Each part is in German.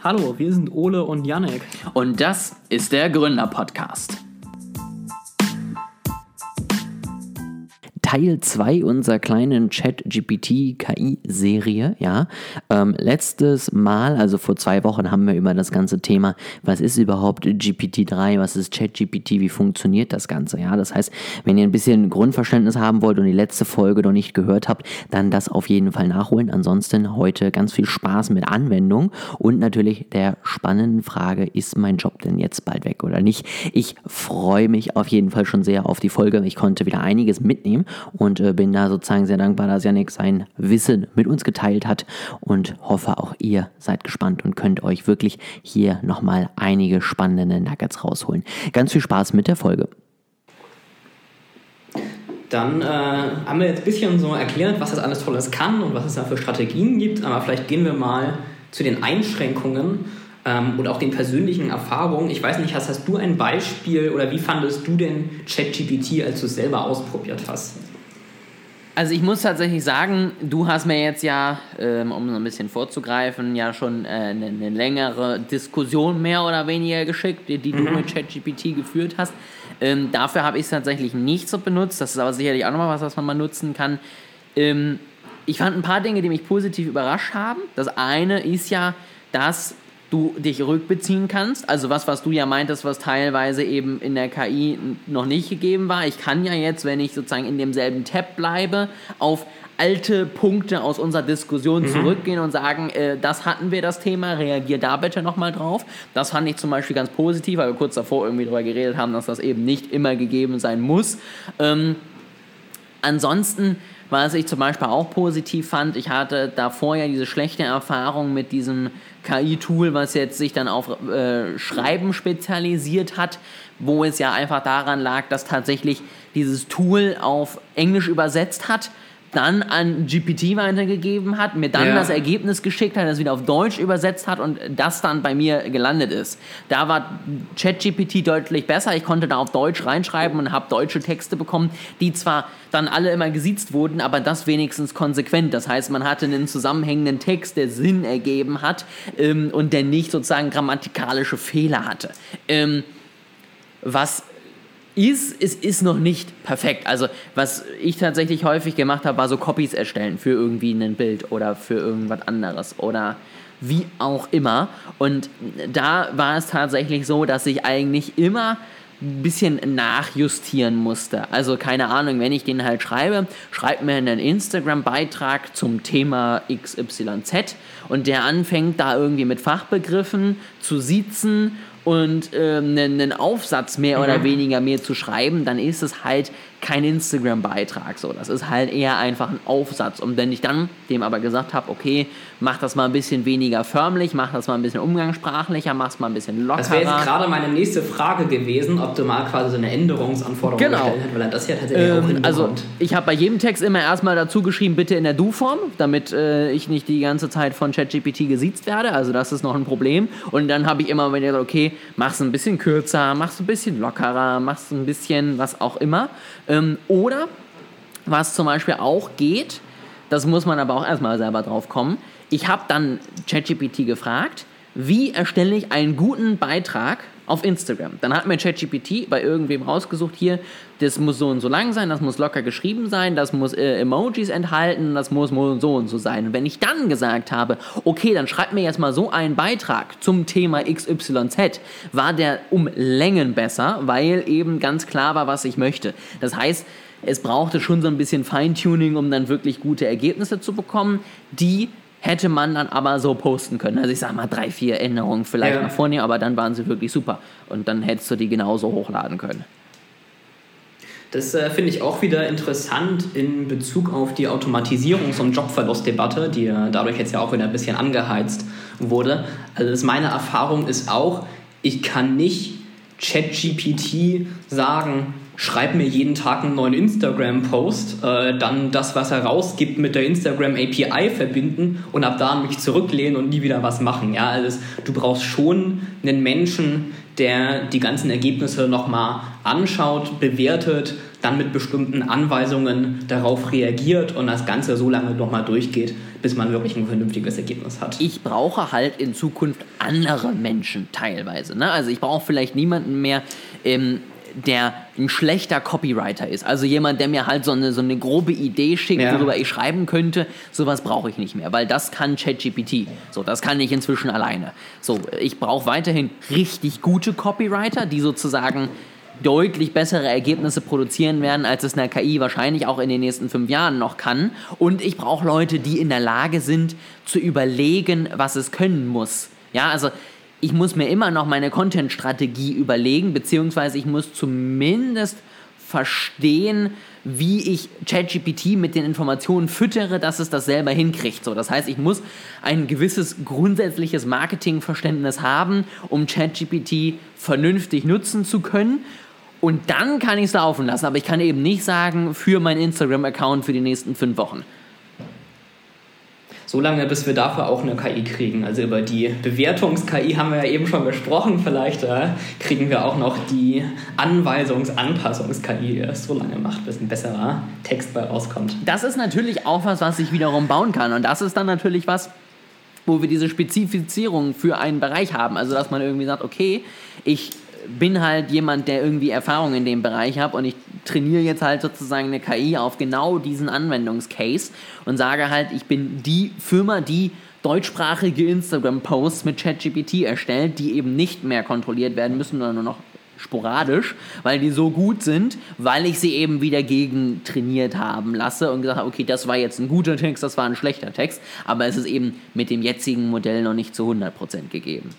Hallo, wir sind Ole und Janek. Und das ist der Gründer-Podcast. Teil 2 unserer kleinen Chat-GPT-KI-Serie. Ja, ähm, letztes Mal, also vor zwei Wochen, haben wir über das ganze Thema, was ist überhaupt GPT-3, was ist Chat-GPT, wie funktioniert das Ganze. Ja, das heißt, wenn ihr ein bisschen Grundverständnis haben wollt und die letzte Folge noch nicht gehört habt, dann das auf jeden Fall nachholen. Ansonsten heute ganz viel Spaß mit Anwendung und natürlich der spannenden Frage, ist mein Job denn jetzt bald weg oder nicht? Ich freue mich auf jeden Fall schon sehr auf die Folge. Ich konnte wieder einiges mitnehmen und äh, bin da sozusagen sehr dankbar, dass Janik sein Wissen mit uns geteilt hat und hoffe auch ihr seid gespannt und könnt euch wirklich hier nochmal einige spannende Nuggets rausholen. Ganz viel Spaß mit der Folge. Dann äh, haben wir jetzt ein bisschen so erklärt, was das alles Tolles kann und was es da für Strategien gibt, aber vielleicht gehen wir mal zu den Einschränkungen ähm, und auch den persönlichen Erfahrungen. Ich weiß nicht, hast, hast du ein Beispiel oder wie fandest du denn ChatGPT, als du es selber ausprobiert hast? Also ich muss tatsächlich sagen, du hast mir jetzt ja, ähm, um so ein bisschen vorzugreifen, ja schon äh, eine, eine, längere Diskussion mehr oder weniger geschickt, die, die mhm. du mit ChatGPT geführt hast. Ähm, dafür habe ich es tatsächlich nicht so benutzt. Das ist aber sicherlich auch nochmal was, was man mal nutzen kann. Ähm, ich fand ein paar Dinge, die mich positiv überrascht haben. Das eine ist ja, dass du dich rückbeziehen kannst. Also was, was du ja meintest, was teilweise eben in der KI noch nicht gegeben war. Ich kann ja jetzt, wenn ich sozusagen in demselben Tab bleibe, auf alte Punkte aus unserer Diskussion mhm. zurückgehen und sagen, äh, das hatten wir das Thema, reagier da bitte nochmal drauf. Das fand ich zum Beispiel ganz positiv, weil wir kurz davor irgendwie darüber geredet haben, dass das eben nicht immer gegeben sein muss. Ähm, ansonsten was ich zum Beispiel auch positiv fand, ich hatte davor ja diese schlechte Erfahrung mit diesem KI-Tool, was jetzt sich dann auf äh, Schreiben spezialisiert hat, wo es ja einfach daran lag, dass tatsächlich dieses Tool auf Englisch übersetzt hat dann an GPT weitergegeben hat, mir dann ja. das Ergebnis geschickt hat, das wieder auf Deutsch übersetzt hat und das dann bei mir gelandet ist. Da war ChatGPT deutlich besser. Ich konnte da auf Deutsch reinschreiben und habe deutsche Texte bekommen, die zwar dann alle immer gesiezt wurden, aber das wenigstens konsequent. Das heißt, man hatte einen zusammenhängenden Text, der Sinn ergeben hat ähm, und der nicht sozusagen grammatikalische Fehler hatte. Ähm, was ist, es ist noch nicht perfekt. Also was ich tatsächlich häufig gemacht habe, war so Copies erstellen für irgendwie ein Bild oder für irgendwas anderes oder wie auch immer. Und da war es tatsächlich so, dass ich eigentlich immer ein bisschen nachjustieren musste. Also keine Ahnung, wenn ich den halt schreibe, schreibt mir einen Instagram-Beitrag zum Thema XYZ und der anfängt da irgendwie mit Fachbegriffen zu siezen und ähm, einen, einen Aufsatz mehr oder mhm. weniger mehr zu schreiben, dann ist es halt kein Instagram-Beitrag. So, das ist halt eher einfach ein Aufsatz. Und wenn ich dann dem aber gesagt habe, okay, mach das mal ein bisschen weniger förmlich, mach das mal ein bisschen umgangssprachlicher, mach es mal ein bisschen lockerer. Das wäre jetzt gerade meine nächste Frage gewesen, ob du mal quasi so eine Änderungsanforderung genau. gestellt hast, weil er das ja tatsächlich ähm, auch Also ich habe bei jedem Text immer erstmal dazu geschrieben, bitte in der Du-Form, damit äh, ich nicht die ganze Zeit von ChatGPT gesiezt werde. Also das ist noch ein Problem. Und dann habe ich immer, wenn ihr sagt, okay, mach es ein bisschen kürzer, mach es ein bisschen lockerer, mach es ein bisschen was auch immer. Ähm, oder was zum Beispiel auch geht, das muss man aber auch erstmal selber drauf kommen. Ich habe dann ChatGPT gefragt, wie erstelle ich einen guten Beitrag auf Instagram. Dann hat mir ChatGPT bei irgendwem rausgesucht, hier, das muss so und so lang sein, das muss locker geschrieben sein, das muss äh, Emojis enthalten, das muss so und so sein. Und wenn ich dann gesagt habe, okay, dann schreib mir jetzt mal so einen Beitrag zum Thema XYZ, war der um Längen besser, weil eben ganz klar war, was ich möchte. Das heißt, es brauchte schon so ein bisschen Feintuning, um dann wirklich gute Ergebnisse zu bekommen, die hätte man dann aber so posten können. Also ich sag mal drei, vier Änderungen vielleicht ja. nach vorne, aber dann waren sie wirklich super. Und dann hättest du die genauso hochladen können. Das äh, finde ich auch wieder interessant in Bezug auf die Automatisierungs- und Jobverlustdebatte, die äh, dadurch jetzt ja auch wieder ein bisschen angeheizt wurde. Also meine Erfahrung ist auch, ich kann nicht ChatGPT sagen, schreib mir jeden Tag einen neuen Instagram-Post, äh, dann das, was er rausgibt, mit der Instagram API verbinden und ab da mich zurücklehnen und nie wieder was machen. Ja, also du brauchst schon einen Menschen, der die ganzen Ergebnisse nochmal anschaut, bewertet, dann mit bestimmten Anweisungen darauf reagiert und das Ganze so lange nochmal durchgeht, bis man wirklich ein vernünftiges Ergebnis hat. Ich brauche halt in Zukunft andere Menschen teilweise. Ne? Also ich brauche vielleicht niemanden mehr, ähm, der ein schlechter Copywriter ist. Also jemand, der mir halt so eine, so eine grobe Idee schickt, ja. worüber ich schreiben könnte. Sowas brauche ich nicht mehr, weil das kann ChatGPT. So, das kann ich inzwischen alleine. So, ich brauche weiterhin richtig gute Copywriter, die sozusagen deutlich bessere Ergebnisse produzieren werden, als es eine KI wahrscheinlich auch in den nächsten fünf Jahren noch kann. Und ich brauche Leute, die in der Lage sind, zu überlegen, was es können muss. Ja, also ich muss mir immer noch meine Content-Strategie überlegen, beziehungsweise ich muss zumindest verstehen, wie ich ChatGPT mit den Informationen füttere, dass es das selber hinkriegt. So, das heißt, ich muss ein gewisses grundsätzliches Marketingverständnis haben, um ChatGPT vernünftig nutzen zu können. Und dann kann ich es laufen lassen, aber ich kann eben nicht sagen, für meinen Instagram-Account für die nächsten fünf Wochen so lange, bis wir dafür auch eine KI kriegen. Also über die Bewertungs-KI haben wir ja eben schon gesprochen. Vielleicht äh, kriegen wir auch noch die Anweisungs-Anpassungs-KI, die erst so lange macht, bis ein besserer Text bei rauskommt. Das ist natürlich auch was, was ich wiederum bauen kann. Und das ist dann natürlich was, wo wir diese Spezifizierung für einen Bereich haben. Also dass man irgendwie sagt, okay, ich bin halt jemand, der irgendwie Erfahrung in dem Bereich hat und ich trainiere jetzt halt sozusagen eine KI auf genau diesen Anwendungscase und sage halt, ich bin die Firma, die deutschsprachige Instagram-Posts mit ChatGPT erstellt, die eben nicht mehr kontrolliert werden müssen, sondern nur noch sporadisch, weil die so gut sind, weil ich sie eben wieder gegen trainiert haben lasse und gesagt habe, okay, das war jetzt ein guter Text, das war ein schlechter Text, aber es ist eben mit dem jetzigen Modell noch nicht zu 100% gegeben.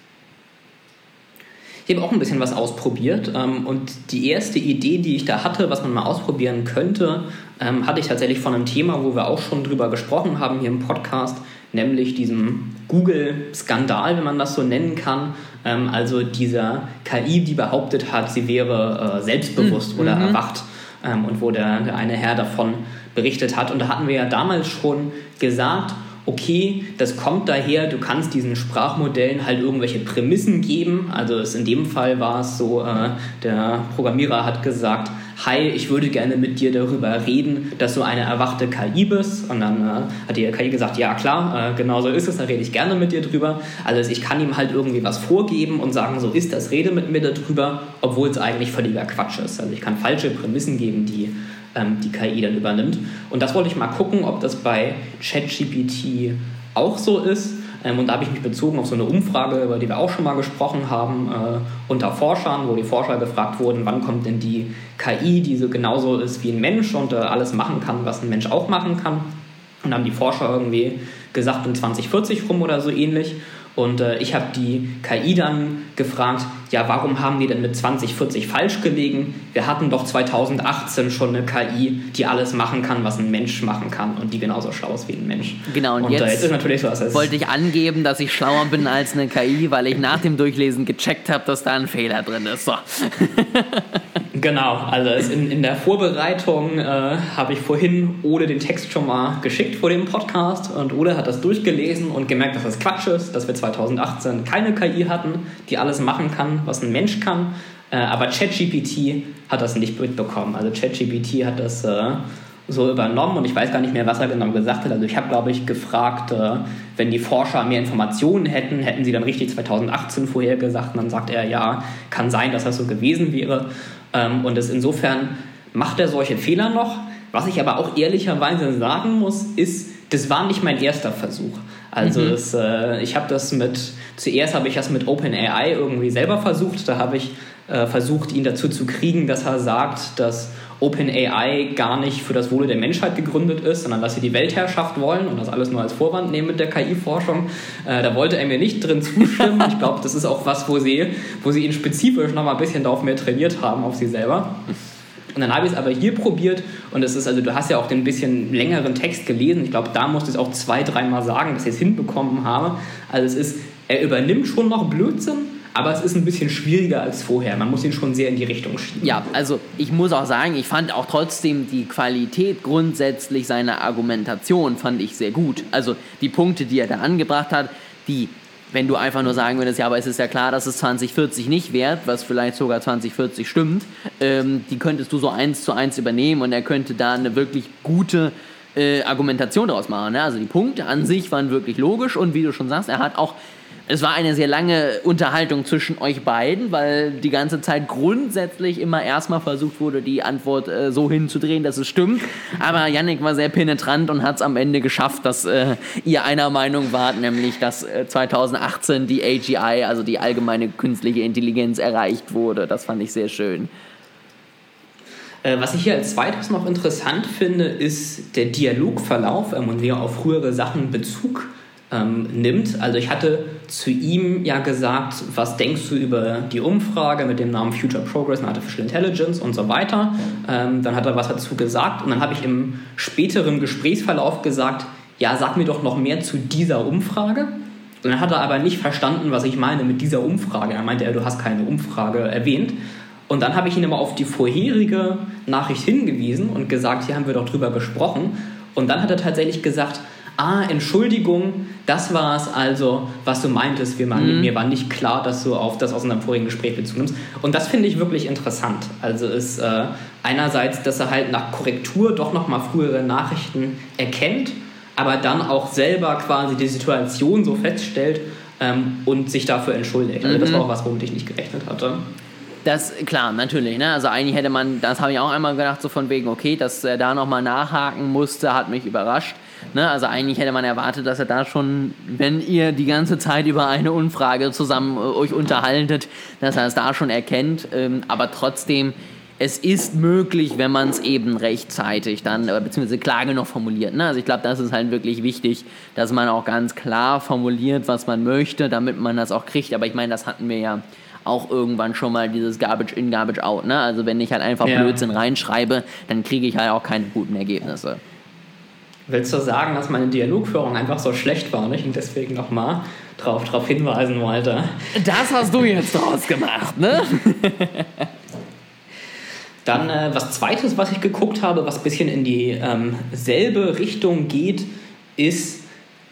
Ich habe auch ein bisschen was ausprobiert ähm, und die erste Idee, die ich da hatte, was man mal ausprobieren könnte, ähm, hatte ich tatsächlich von einem Thema, wo wir auch schon drüber gesprochen haben hier im Podcast, nämlich diesem Google-Skandal, wenn man das so nennen kann. Ähm, also dieser KI, die behauptet hat, sie wäre äh, selbstbewusst mhm. oder erwacht und wo der, der eine Herr davon berichtet hat. Und da hatten wir ja damals schon gesagt, okay, das kommt daher, du kannst diesen Sprachmodellen halt irgendwelche Prämissen geben. Also in dem Fall war es so, äh, der Programmierer hat gesagt, hi, ich würde gerne mit dir darüber reden, dass du eine erwachte KI bist. Und dann äh, hat die KI gesagt, ja klar, äh, genau so ist es, da rede ich gerne mit dir drüber. Also ich kann ihm halt irgendwie was vorgeben und sagen, so ist das, rede mit mir darüber, obwohl es eigentlich völliger Quatsch ist. Also ich kann falsche Prämissen geben, die ähm, die KI dann übernimmt. Und das wollte ich mal gucken, ob das bei ChatGPT auch so ist. Ähm, und da habe ich mich bezogen auf so eine Umfrage, über die wir auch schon mal gesprochen haben, äh, unter Forschern, wo die Forscher gefragt wurden, wann kommt denn die KI, die so genauso ist wie ein Mensch und äh, alles machen kann, was ein Mensch auch machen kann. Und haben die Forscher irgendwie gesagt, um 2040 rum oder so ähnlich. Und äh, ich habe die KI dann gefragt, ja, warum haben die denn mit 2040 falsch gelegen? Wir hatten doch 2018 schon eine KI, die alles machen kann, was ein Mensch machen kann und die genauso schlau ist wie ein Mensch. Genau, und, und jetzt, äh, jetzt ist natürlich so, dass wollte ich angeben, dass ich schlauer bin als eine KI, weil ich nach dem Durchlesen gecheckt habe, dass da ein Fehler drin ist. So. Genau, also in, in der Vorbereitung äh, habe ich vorhin Ole den Text schon mal geschickt vor dem Podcast und Ole hat das durchgelesen und gemerkt, dass das Quatsch ist, dass wir 2018 keine KI hatten, die alles machen kann, was ein Mensch kann. Äh, aber ChatGPT hat das nicht mitbekommen. Also ChatGPT hat das äh, so übernommen und ich weiß gar nicht mehr, was er genau gesagt hat. Also ich habe, glaube ich, gefragt, äh, wenn die Forscher mehr Informationen hätten, hätten sie dann richtig 2018 vorhergesagt. Und dann sagt er, ja, kann sein, dass das so gewesen wäre. Ähm, und es insofern macht er solche Fehler noch. Was ich aber auch ehrlicherweise sagen muss, ist, das war nicht mein erster Versuch. Also mhm. es, äh, ich habe das mit, zuerst habe ich das mit OpenAI irgendwie selber versucht. Da habe ich äh, versucht, ihn dazu zu kriegen, dass er sagt, dass OpenAI gar nicht für das Wohle der Menschheit gegründet ist, sondern dass sie die Weltherrschaft wollen und das alles nur als Vorwand nehmen mit der KI-Forschung. Äh, da wollte er mir nicht drin zustimmen. Ich glaube, das ist auch was, wo sie, wo sie ihn spezifisch noch mal ein bisschen darauf mehr trainiert haben, auf sie selber. Und dann habe ich es aber hier probiert und es ist, also du hast ja auch den bisschen längeren Text gelesen. Ich glaube, da musste ich es auch zwei, dreimal sagen, dass ich es hinbekommen habe. Also es ist, er übernimmt schon noch Blödsinn, aber es ist ein bisschen schwieriger als vorher. Man muss ihn schon sehr in die Richtung schieben. Ja, also ich muss auch sagen, ich fand auch trotzdem die Qualität grundsätzlich seiner Argumentation fand ich sehr gut. Also die Punkte, die er da angebracht hat, die wenn du einfach nur sagen würdest, ja, aber es ist ja klar, dass es 2040 nicht wert, was vielleicht sogar 2040 stimmt, ähm, die könntest du so eins zu eins übernehmen und er könnte da eine wirklich gute äh, Argumentation daraus machen. Ne? Also die Punkte an sich waren wirklich logisch und wie du schon sagst, er hat auch es war eine sehr lange Unterhaltung zwischen euch beiden, weil die ganze Zeit grundsätzlich immer erstmal versucht wurde, die Antwort äh, so hinzudrehen, dass es stimmt. Aber Yannick war sehr penetrant und hat es am Ende geschafft, dass äh, ihr einer Meinung wart, nämlich dass äh, 2018 die AGI, also die allgemeine künstliche Intelligenz, erreicht wurde. Das fand ich sehr schön. Äh, was ich hier als zweites noch interessant finde, ist der Dialogverlauf ähm, und wie auf frühere Sachen Bezug ähm, nimmt. Also ich hatte zu ihm ja gesagt, was denkst du über die Umfrage mit dem Namen Future Progress and Artificial Intelligence und so weiter. Ähm, dann hat er was dazu gesagt und dann habe ich im späteren Gesprächsverlauf gesagt, ja, sag mir doch noch mehr zu dieser Umfrage. Und dann hat er aber nicht verstanden, was ich meine mit dieser Umfrage. Er meinte, du hast keine Umfrage erwähnt. Und dann habe ich ihn immer auf die vorherige Nachricht hingewiesen und gesagt, hier haben wir doch drüber gesprochen. Und dann hat er tatsächlich gesagt, ah, Entschuldigung, das war es also, was du meintest. Wir waren, mhm. Mir war nicht klar, dass du auf das aus unserem vorigen Gespräch Bezug nimmst. Und das finde ich wirklich interessant. Also ist äh, einerseits, dass er halt nach Korrektur doch nochmal frühere Nachrichten erkennt, aber dann auch selber quasi die Situation so feststellt ähm, und sich dafür entschuldigt. Also das mhm. war auch was, womit ich nicht gerechnet hatte. Das, klar, natürlich. Ne? Also eigentlich hätte man, das habe ich auch einmal gedacht, so von wegen, okay, dass er da nochmal nachhaken musste, hat mich überrascht. Ne? Also eigentlich hätte man erwartet, dass er da schon, wenn ihr die ganze Zeit über eine Umfrage zusammen äh, euch unterhaltet, dass er es da schon erkennt. Ähm, aber trotzdem, es ist möglich, wenn man es eben rechtzeitig dann, äh, beziehungsweise klar genug formuliert. Ne? Also ich glaube, das ist halt wirklich wichtig, dass man auch ganz klar formuliert, was man möchte, damit man das auch kriegt. Aber ich meine, das hatten wir ja auch irgendwann schon mal dieses Garbage in, Garbage out. Ne? Also wenn ich halt einfach ja. Blödsinn reinschreibe, dann kriege ich halt auch keine guten Ergebnisse. Willst du sagen, dass meine Dialogführung einfach so schlecht war und ich deswegen nochmal drauf, drauf hinweisen wollte? Das hast du jetzt draus gemacht, ne? Dann äh, was zweites, was ich geguckt habe, was ein bisschen in dieselbe ähm, Richtung geht, ist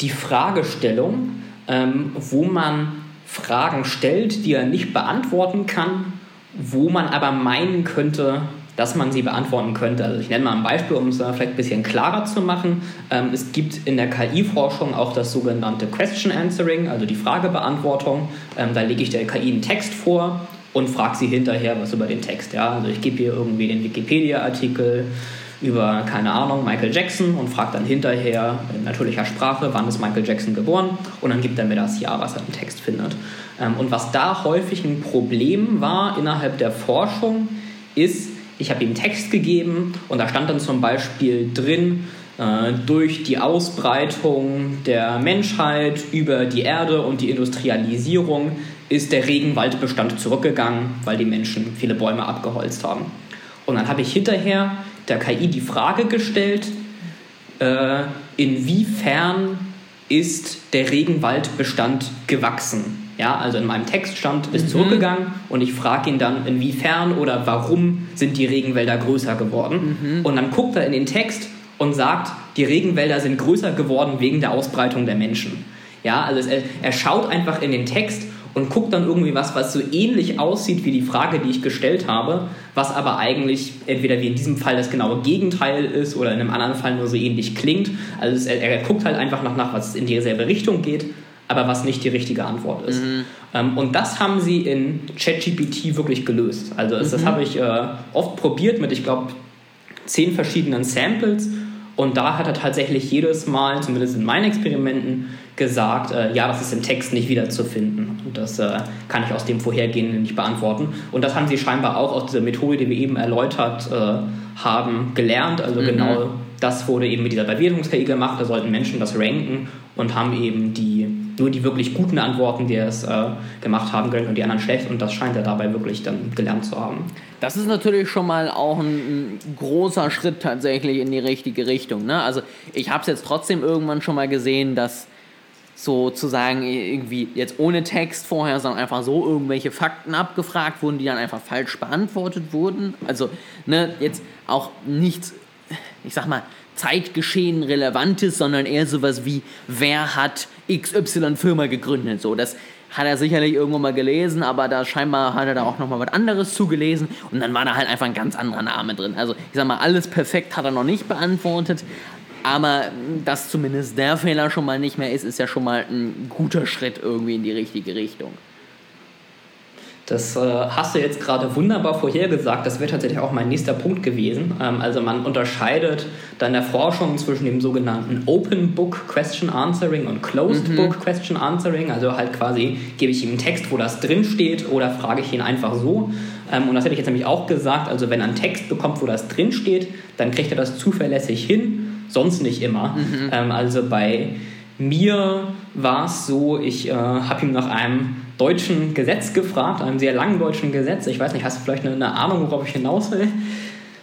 die Fragestellung, ähm, wo man Fragen stellt, die er nicht beantworten kann, wo man aber meinen könnte, dass man sie beantworten könnte. Also ich nenne mal ein Beispiel, um es vielleicht ein bisschen klarer zu machen. Ähm, es gibt in der KI-Forschung auch das sogenannte Question Answering, also die Fragebeantwortung. Ähm, da lege ich der KI einen Text vor und frage sie hinterher was über den Text. Ja? Also ich gebe ihr irgendwie den Wikipedia-Artikel über, keine Ahnung, Michael Jackson und frage dann hinterher in natürlicher Sprache, wann ist Michael Jackson geboren und dann gibt er mir das Jahr, was er im Text findet. Ähm, und was da häufig ein Problem war innerhalb der Forschung, ist, ich habe ihm Text gegeben und da stand dann zum Beispiel drin, äh, durch die Ausbreitung der Menschheit über die Erde und die Industrialisierung ist der Regenwaldbestand zurückgegangen, weil die Menschen viele Bäume abgeholzt haben. Und dann habe ich hinterher der KI die Frage gestellt, äh, inwiefern ist der Regenwaldbestand gewachsen? Ja, also in meinem Text stand, ist mhm. zurückgegangen und ich frage ihn dann, inwiefern oder warum sind die Regenwälder größer geworden. Mhm. Und dann guckt er in den Text und sagt, die Regenwälder sind größer geworden wegen der Ausbreitung der Menschen. Ja, also er, er schaut einfach in den Text und guckt dann irgendwie was, was so ähnlich aussieht wie die Frage, die ich gestellt habe, was aber eigentlich entweder wie in diesem Fall das genaue Gegenteil ist oder in einem anderen Fall nur so ähnlich klingt. Also er, er guckt halt einfach nach, nach, was in dieselbe Richtung geht, aber was nicht die richtige Antwort ist. Mhm. Ähm, und das haben sie in ChatGPT wirklich gelöst. Also mhm. das habe ich äh, oft probiert mit, ich glaube, zehn verschiedenen Samples. Und da hat er tatsächlich jedes Mal, zumindest in meinen Experimenten, gesagt, äh, ja, das ist im Text nicht wiederzufinden. Und das äh, kann ich aus dem Vorhergehenden nicht beantworten. Und das haben sie scheinbar auch aus dieser Methode, die wir eben erläutert äh, haben, gelernt. Also mhm. genau das wurde eben mit dieser Bewertungs-KI gemacht. Da sollten Menschen das ranken und haben eben die, nur die wirklich guten Antworten, die es äh, gemacht haben, gelernt und die anderen schlecht. Und das scheint er dabei wirklich dann gelernt zu haben. Das ist natürlich schon mal auch ein, ein großer Schritt tatsächlich in die richtige Richtung. Ne? Also ich habe es jetzt trotzdem irgendwann schon mal gesehen, dass sozusagen irgendwie jetzt ohne Text vorher, sondern einfach so irgendwelche Fakten abgefragt wurden, die dann einfach falsch beantwortet wurden. Also ne, jetzt auch nichts, ich sag mal, Zeitgeschehen Relevantes, sondern eher sowas wie, wer hat XY-Firma gegründet? So, das hat er sicherlich irgendwo mal gelesen, aber da scheinbar hat er da auch nochmal was anderes zugelesen und dann war da halt einfach ein ganz anderer Name drin. Also ich sag mal, alles perfekt hat er noch nicht beantwortet, aber dass zumindest der Fehler schon mal nicht mehr ist, ist ja schon mal ein guter Schritt irgendwie in die richtige Richtung. Das äh, hast du jetzt gerade wunderbar vorhergesagt. Das wäre tatsächlich auch mein nächster Punkt gewesen. Ähm, also man unterscheidet dann der Forschung zwischen dem sogenannten Open Book Question Answering und Closed mhm. Book Question Answering. Also halt quasi gebe ich ihm einen Text, wo das drin steht, oder frage ich ihn einfach so. Ähm, und das hätte ich jetzt nämlich auch gesagt. Also wenn er einen Text bekommt, wo das drin steht, dann kriegt er das zuverlässig hin, sonst nicht immer. Mhm. Ähm, also bei mir war es so, ich äh, habe ihm nach einem deutschen Gesetz gefragt, einem sehr langen deutschen Gesetz. Ich weiß nicht, hast du vielleicht eine, eine Ahnung, worauf ich hinaus will?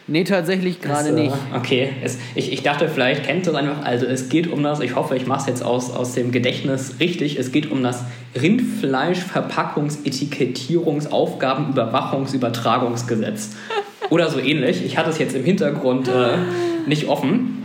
Nee, tatsächlich gerade äh, nicht. Okay, es, ich, ich dachte, vielleicht kennt ihr es einfach. Also es geht um das, ich hoffe, ich mache es jetzt aus, aus dem Gedächtnis richtig, es geht um das Rindfleisch-Verpackungs-Etikettierungs-Aufgabenüberwachungsübertragungsgesetz. Oder so ähnlich. Ich hatte es jetzt im Hintergrund äh, nicht offen.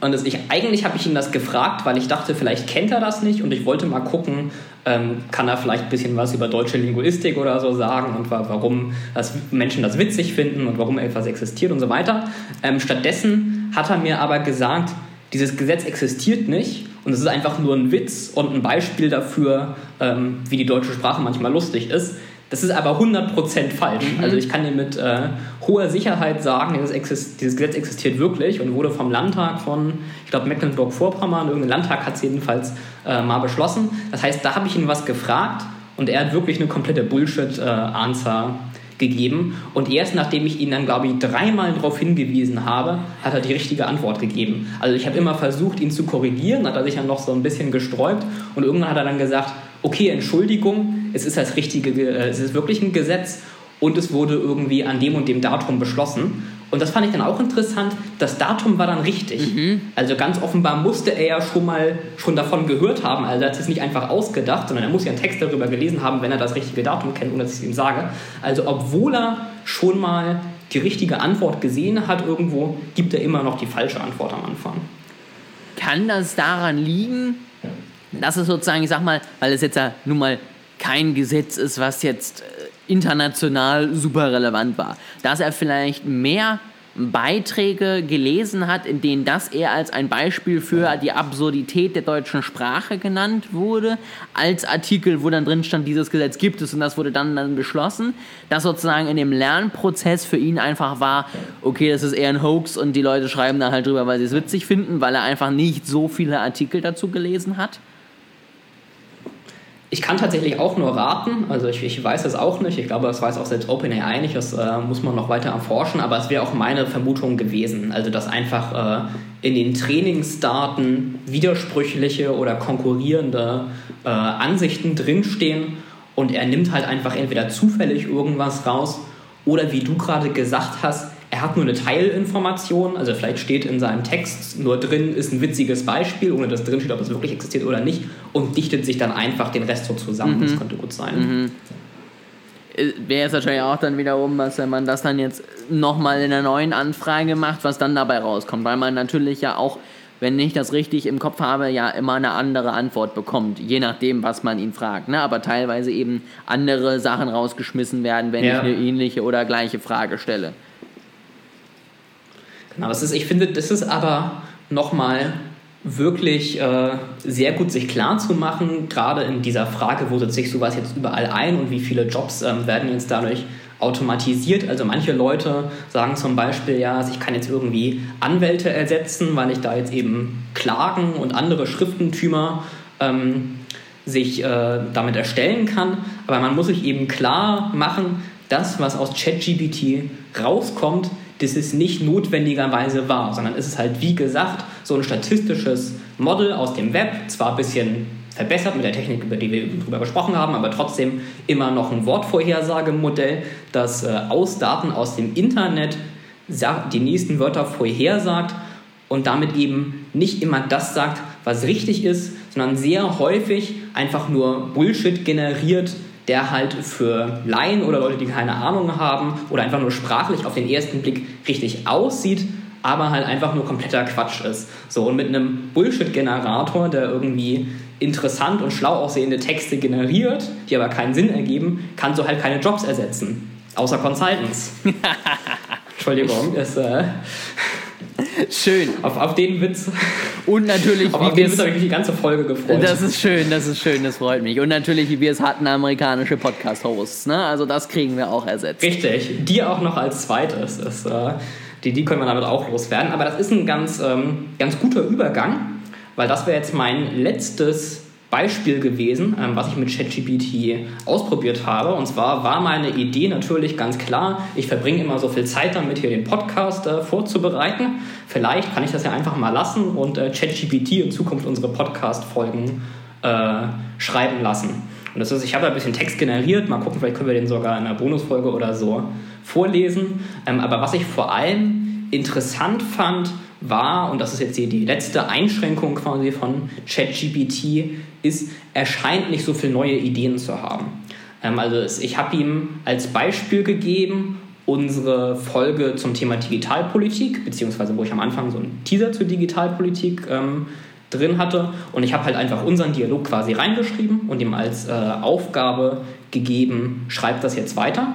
Und das, ich, eigentlich habe ich ihn das gefragt, weil ich dachte, vielleicht kennt er das nicht und ich wollte mal gucken, ähm, kann er vielleicht ein bisschen was über deutsche Linguistik oder so sagen und warum das Menschen das witzig finden und warum etwas existiert und so weiter. Ähm, stattdessen hat er mir aber gesagt, dieses Gesetz existiert nicht und es ist einfach nur ein Witz und ein Beispiel dafür, ähm, wie die deutsche Sprache manchmal lustig ist. Das ist aber 100% falsch. Mhm. Also ich kann dir mit äh, hoher Sicherheit sagen, dieses, dieses, Gesetz existiert wirklich und wurde vom Landtag von, ich glaube, Mecklenburg-Vorpommern, irgendein Landtag hat es jedenfalls äh, mal beschlossen. Das heißt, da habe ich ihn was gefragt und er hat wirklich eine komplette Bullshit-Answer äh, gegeben. Und erst nachdem ich ihn dann, glaube ich, dreimal darauf hingewiesen habe, hat er die richtige Antwort gegeben. Also ich habe immer versucht, ihn zu korrigieren, hat er sich dann noch so ein bisschen gesträubt und irgendwann hat er dann gesagt, okay, Entschuldigung, es ist das richtige, äh, es ist wirklich ein Gesetz und es wurde irgendwie an dem und dem Datum beschlossen. Und das fand ich dann auch interessant. Das Datum war dann richtig. Mhm. Also ganz offenbar musste er ja schon mal schon davon gehört haben. Also er hat es nicht einfach ausgedacht, sondern er muss ja einen Text darüber gelesen haben, wenn er das richtige Datum kennt, ohne dass ich es ihm sage. Also obwohl er schon mal die richtige Antwort gesehen hat irgendwo, gibt er immer noch die falsche Antwort am Anfang. Kann das daran liegen, dass es sozusagen, ich sag mal, weil es jetzt ja nun mal kein Gesetz ist, was jetzt äh, international super relevant war. Dass er vielleicht mehr Beiträge gelesen hat, in denen das eher als ein Beispiel für die Absurdität der deutschen Sprache genannt wurde, als Artikel, wo dann drin stand, dieses Gesetz gibt es und das wurde dann, dann beschlossen, dass sozusagen in dem Lernprozess für ihn einfach war, okay, das ist eher ein Hoax und die Leute schreiben da halt drüber, weil sie es witzig finden, weil er einfach nicht so viele Artikel dazu gelesen hat. Ich kann tatsächlich auch nur raten, also ich, ich weiß es auch nicht, ich glaube, das weiß auch selbst OpenAI nicht, das äh, muss man noch weiter erforschen, aber es wäre auch meine Vermutung gewesen, also dass einfach äh, in den Trainingsdaten widersprüchliche oder konkurrierende äh, Ansichten drinstehen und er nimmt halt einfach entweder zufällig irgendwas raus oder wie du gerade gesagt hast, er hat nur eine Teilinformation, also vielleicht steht in seinem Text nur drin, ist ein witziges Beispiel, ohne dass drin steht, ob es wirklich existiert oder nicht, und dichtet sich dann einfach den Rest so zusammen. Mhm. Das könnte gut sein. Mhm. Äh, Wäre es wahrscheinlich auch dann wiederum, dass wenn man das dann jetzt nochmal in einer neuen Anfrage macht, was dann dabei rauskommt, weil man natürlich ja auch, wenn ich das richtig im Kopf habe, ja immer eine andere Antwort bekommt, je nachdem, was man ihn fragt. Ne? Aber teilweise eben andere Sachen rausgeschmissen werden, wenn ja. ich eine ähnliche oder gleiche Frage stelle. Genau, das ist, ich finde, das ist aber nochmal wirklich äh, sehr gut sich klar zu machen, gerade in dieser Frage, wo setzt sich sowas jetzt überall ein und wie viele Jobs ähm, werden jetzt dadurch automatisiert. Also manche Leute sagen zum Beispiel, ja, also ich kann jetzt irgendwie Anwälte ersetzen, weil ich da jetzt eben Klagen und andere Schriftentümer ähm, sich äh, damit erstellen kann. Aber man muss sich eben klar machen, das, was aus ChatGPT rauskommt, das ist nicht notwendigerweise wahr, sondern es ist halt, wie gesagt, so ein statistisches Model aus dem Web, zwar ein bisschen verbessert mit der Technik, über die wir drüber gesprochen haben, aber trotzdem immer noch ein Wortvorhersagemodell, das äh, aus Daten aus dem Internet die nächsten Wörter vorhersagt und damit eben nicht immer das sagt, was richtig ist, sondern sehr häufig einfach nur Bullshit generiert, der halt für Laien oder Leute, die keine Ahnung haben oder einfach nur sprachlich auf den ersten Blick richtig aussieht, aber halt einfach nur kompletter Quatsch ist. So, und mit einem Bullshit-Generator, der irgendwie interessant und schlau aussehende Texte generiert, die aber keinen Sinn ergeben, kannst du halt keine Jobs ersetzen. Außer Consultants. Entschuldigung, ist. Äh, Schön. Auf, auf den Witz. Und natürlich, auf, auf den Witz habe ich mich die ganze Folge gefreut. Das ist schön, das ist schön, das freut mich. Und natürlich, wie wir es hatten, amerikanische Podcast-Hosts. Ne? Also das kriegen wir auch ersetzt. Richtig. Die auch noch als zweites. Das, äh, die, die können wir damit auch loswerden. Aber das ist ein ganz, ähm, ganz guter Übergang, weil das wäre jetzt mein letztes Beispiel gewesen, ähm, was ich mit ChatGPT ausprobiert habe. Und zwar war meine Idee natürlich ganz klar, ich verbringe immer so viel Zeit damit, hier den Podcast äh, vorzubereiten. Vielleicht kann ich das ja einfach mal lassen und äh, ChatGPT in Zukunft unsere Podcast-Folgen äh, schreiben lassen. Und das ist, ich habe ein bisschen Text generiert, mal gucken, vielleicht können wir den sogar in einer Bonusfolge oder so vorlesen. Ähm, aber was ich vor allem interessant fand, war, und das ist jetzt die, die letzte Einschränkung quasi von ChatGPT, ist, er scheint nicht so viele neue Ideen zu haben. Ähm, also ich habe ihm als Beispiel gegeben unsere Folge zum Thema Digitalpolitik, beziehungsweise wo ich am Anfang so einen Teaser zur Digitalpolitik ähm, drin hatte. Und ich habe halt einfach unseren Dialog quasi reingeschrieben und ihm als äh, Aufgabe gegeben, schreibt das jetzt weiter.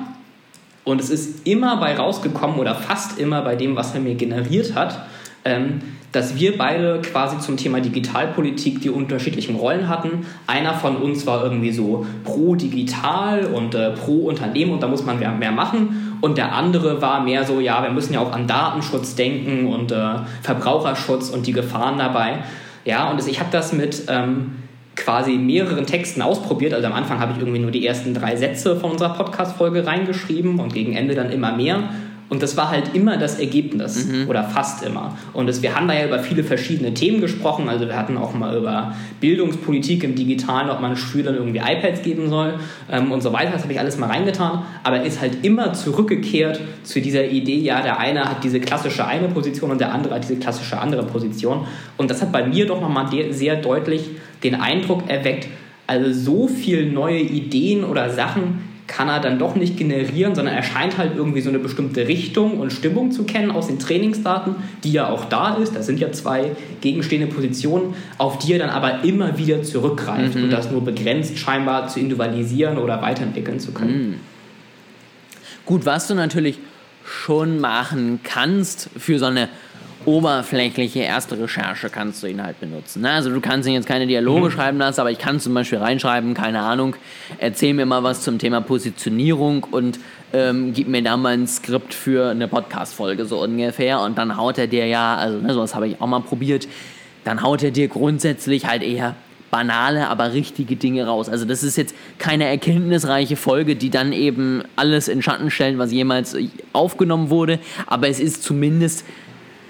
Und es ist immer bei rausgekommen oder fast immer bei dem, was er mir generiert hat, ähm, dass wir beide quasi zum Thema Digitalpolitik die unterschiedlichen Rollen hatten. Einer von uns war irgendwie so pro digital und äh, pro Unternehmen und da muss man mehr, mehr machen. Und der andere war mehr so, ja, wir müssen ja auch an Datenschutz denken und äh, Verbraucherschutz und die Gefahren dabei. Ja, und ich habe das mit ähm, quasi mehreren Texten ausprobiert. Also am Anfang habe ich irgendwie nur die ersten drei Sätze von unserer Podcast-Folge reingeschrieben und gegen Ende dann immer mehr. Und das war halt immer das Ergebnis mhm. oder fast immer. Und das, wir haben da ja über viele verschiedene Themen gesprochen. Also wir hatten auch mal über Bildungspolitik im Digitalen, ob man Schülern irgendwie iPads geben soll ähm, und so weiter. Das habe ich alles mal reingetan. Aber er ist halt immer zurückgekehrt zu dieser Idee, ja, der eine hat diese klassische eine Position und der andere hat diese klassische andere Position. Und das hat bei mir doch nochmal sehr deutlich den Eindruck erweckt, also so viele neue Ideen oder Sachen, kann er dann doch nicht generieren, sondern er scheint halt irgendwie so eine bestimmte Richtung und Stimmung zu kennen aus den Trainingsdaten, die ja auch da ist. Das sind ja zwei gegenstehende Positionen, auf die er dann aber immer wieder zurückgreift mhm. und das nur begrenzt scheinbar zu individualisieren oder weiterentwickeln zu können. Mhm. Gut, was du natürlich schon machen kannst für so eine oberflächliche erste Recherche kannst du ihn halt benutzen. Ne? Also du kannst ihn jetzt keine Dialoge mhm. schreiben lassen, aber ich kann zum Beispiel reinschreiben, keine Ahnung, erzähl mir mal was zum Thema Positionierung und ähm, gib mir da mal ein Skript für eine Podcast-Folge so ungefähr und dann haut er dir ja, also ne, sowas habe ich auch mal probiert, dann haut er dir grundsätzlich halt eher banale, aber richtige Dinge raus. Also das ist jetzt keine erkenntnisreiche Folge, die dann eben alles in Schatten stellt, was jemals aufgenommen wurde, aber es ist zumindest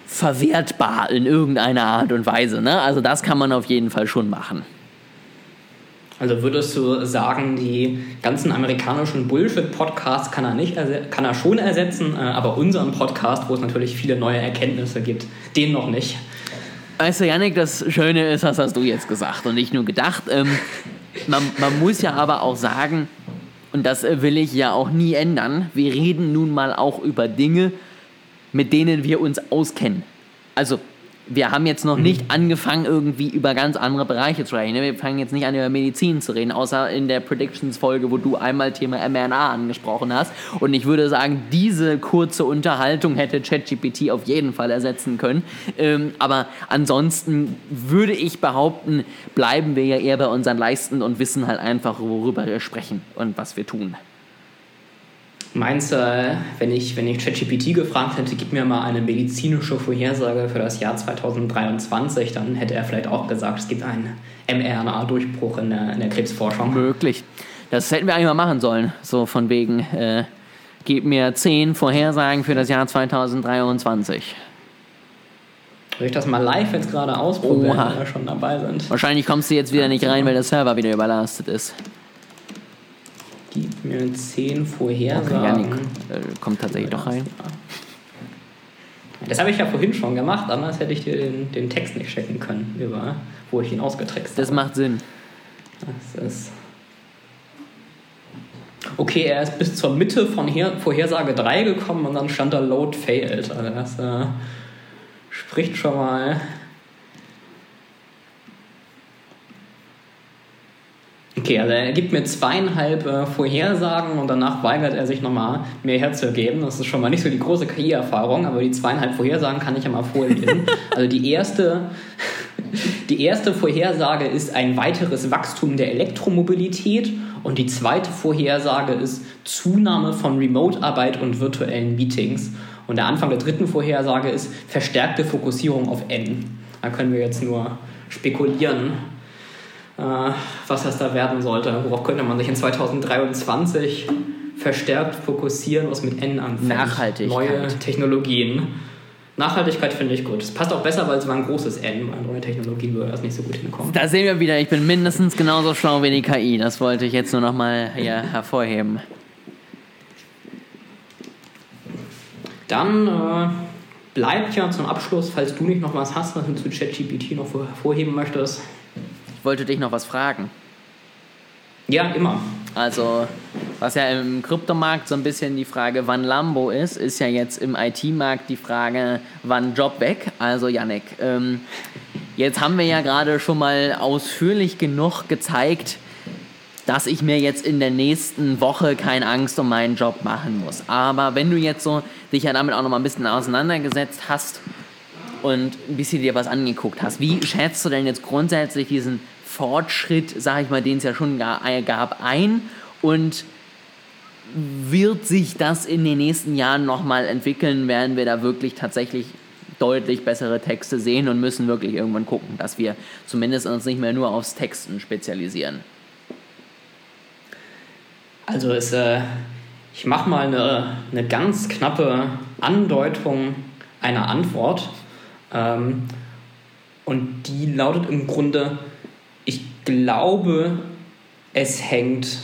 verwertbar in irgendeiner Art und Weise. Ne? Also das kann man auf jeden Fall schon machen. Also würdest du sagen, die ganzen amerikanischen Bullshit-Podcasts kann er nicht, kann er schon ersetzen, äh, aber unseren Podcast, wo es natürlich viele neue Erkenntnisse gibt, den noch nicht. Weißt du, Janik, das Schöne ist, das hast du jetzt gesagt und nicht nur gedacht. Ähm, man, man muss ja aber auch sagen, und das will ich ja auch nie ändern, wir reden nun mal auch über Dinge, mit denen wir uns auskennen. Also, wir haben jetzt noch mhm. nicht angefangen, irgendwie über ganz andere Bereiche zu reden. Wir fangen jetzt nicht an, über Medizin zu reden, außer in der Predictions-Folge, wo du einmal Thema mRNA angesprochen hast. Und ich würde sagen, diese kurze Unterhaltung hätte ChatGPT auf jeden Fall ersetzen können. Ähm, aber ansonsten würde ich behaupten, bleiben wir ja eher bei unseren Leisten und wissen halt einfach, worüber wir sprechen und was wir tun. Meinst du, wenn ich, wenn ich ChatGPT gefragt hätte, gib mir mal eine medizinische Vorhersage für das Jahr 2023, dann hätte er vielleicht auch gesagt, es gibt einen mRNA-Durchbruch in der, in der Krebsforschung. Möglich. Das hätten wir eigentlich mal machen sollen. So von wegen, äh, gib mir zehn Vorhersagen für das Jahr 2023. Soll ich das mal live jetzt gerade ausprobieren, Oha. wenn wir schon dabei sind? Wahrscheinlich kommst du jetzt wieder nicht rein, weil der Server wieder überlastet ist. Gib mir 10 Vorhersagen. Okay, Janik, äh, kommt tatsächlich doch rein. Das habe ich ja vorhin schon gemacht, anders hätte ich dir den, den Text nicht checken können, über, wo ich ihn ausgetrickst Das habe. macht Sinn. Das ist okay, er ist bis zur Mitte von Her Vorhersage 3 gekommen und dann stand da Load Failed. Also das äh, spricht schon mal. Okay, also er gibt mir zweieinhalb äh, Vorhersagen und danach weigert er sich nochmal mehr herzugeben. Das ist schon mal nicht so die große KI-Erfahrung, aber die zweieinhalb Vorhersagen kann ich ja mal vorlesen. also die erste, die erste Vorhersage ist ein weiteres Wachstum der Elektromobilität und die zweite Vorhersage ist Zunahme von Remote-Arbeit und virtuellen Meetings. Und der Anfang der dritten Vorhersage ist verstärkte Fokussierung auf N. Da können wir jetzt nur spekulieren, was das da werden sollte. Worauf könnte man sich in 2023 verstärkt fokussieren, was mit N anfängt? Nachhaltigkeit. Neue Technologien. Nachhaltigkeit finde ich gut. Es passt auch besser, weil es war ein großes N. Bei neuen Technologien würde das nicht so gut hinkommen. Da sehen wir wieder, ich bin mindestens genauso schlau wie die KI. Das wollte ich jetzt nur noch mal hier hervorheben. Dann äh, bleibt ja zum Abschluss, falls du nicht noch was hast, was du zu ChatGPT noch hervorheben möchtest. Wollte dich noch was fragen. Ja, immer. Also, was ja im Kryptomarkt so ein bisschen die Frage, wann Lambo ist, ist ja jetzt im IT-Markt die Frage, wann Job weg. Also, Yannick, ähm, jetzt haben wir ja gerade schon mal ausführlich genug gezeigt, dass ich mir jetzt in der nächsten Woche keine Angst um meinen Job machen muss. Aber wenn du jetzt so dich ja damit auch noch mal ein bisschen auseinandergesetzt hast und ein bisschen dir was angeguckt hast, wie schätzt du denn jetzt grundsätzlich diesen Fortschritt, sag ich mal, den es ja schon ga- gab, ein und wird sich das in den nächsten Jahren nochmal entwickeln? Werden wir da wirklich tatsächlich deutlich bessere Texte sehen und müssen wirklich irgendwann gucken, dass wir zumindest uns nicht mehr nur aufs Texten spezialisieren? Also es, äh, ich mache mal eine, eine ganz knappe Andeutung einer Antwort. Ähm, und die lautet im Grunde, glaube, es hängt,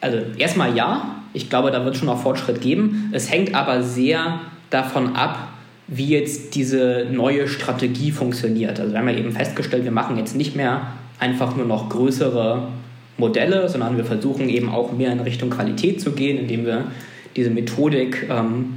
also erstmal ja, ich glaube, da wird schon noch Fortschritt geben. Es hängt aber sehr davon ab, wie jetzt diese neue Strategie funktioniert. Also wir haben ja eben festgestellt, wir machen jetzt nicht mehr einfach nur noch größere Modelle, sondern wir versuchen eben auch mehr in Richtung Qualität zu gehen, indem wir diese Methodik ähm,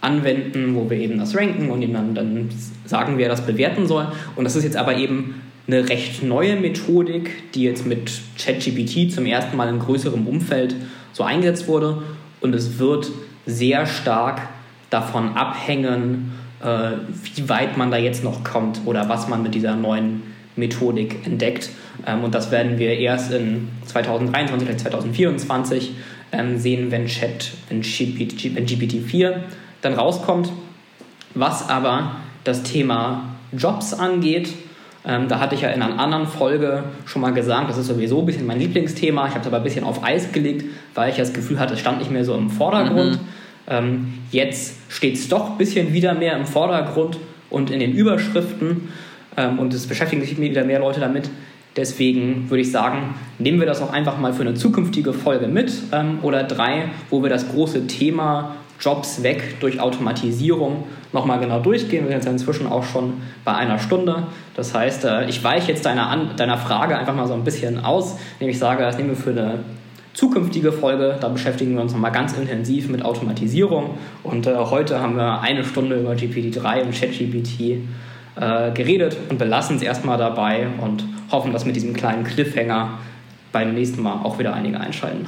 anwenden, wo wir eben das ranken und ihm dann, dann sagen, wer das bewerten soll. Und das ist jetzt aber eben eine recht neue Methodik, die jetzt mit ChatGPT zum ersten Mal in größerem Umfeld so eingesetzt wurde. Und es wird sehr stark davon abhängen, äh, wie weit man da jetzt noch kommt oder was man mit dieser neuen Methodik entdeckt. Ähm, und das werden wir erst in 2023 oder 2024 ähm, sehen, wenn, Chat, wenn, GPT, wenn GPT-4 dann rauskommt. Was aber das Thema Jobs angeht, ähm, da hatte ich ja in einer anderen Folge schon mal gesagt, das ist sowieso ein bisschen mein Lieblingsthema. Ich habe es aber ein bisschen auf Eis gelegt, weil ich das Gefühl hatte, es stand nicht mehr so im Vordergrund. Mhm. Ähm, jetzt steht es doch ein bisschen wieder mehr im Vordergrund und in den Überschriften ähm, und es beschäftigen sich wieder mehr Leute damit. Deswegen würde ich sagen, nehmen wir das auch einfach mal für eine zukünftige Folge mit ähm, oder drei, wo wir das große Thema Jobs weg durch Automatisierung nochmal genau durchgehen. Wir sind jetzt inzwischen auch schon bei einer Stunde. Das heißt, äh, ich weiche jetzt deiner, An deiner Frage einfach mal so ein bisschen aus, indem ich sage, das nehmen wir für eine zukünftige Folge. Da beschäftigen wir uns nochmal ganz intensiv mit Automatisierung. Und äh, heute haben wir eine Stunde über GPT-3 und ChatGPT äh, geredet und belassen es erstmal dabei und hoffen, dass mit diesem kleinen Cliffhanger beim nächsten Mal auch wieder einige einschalten.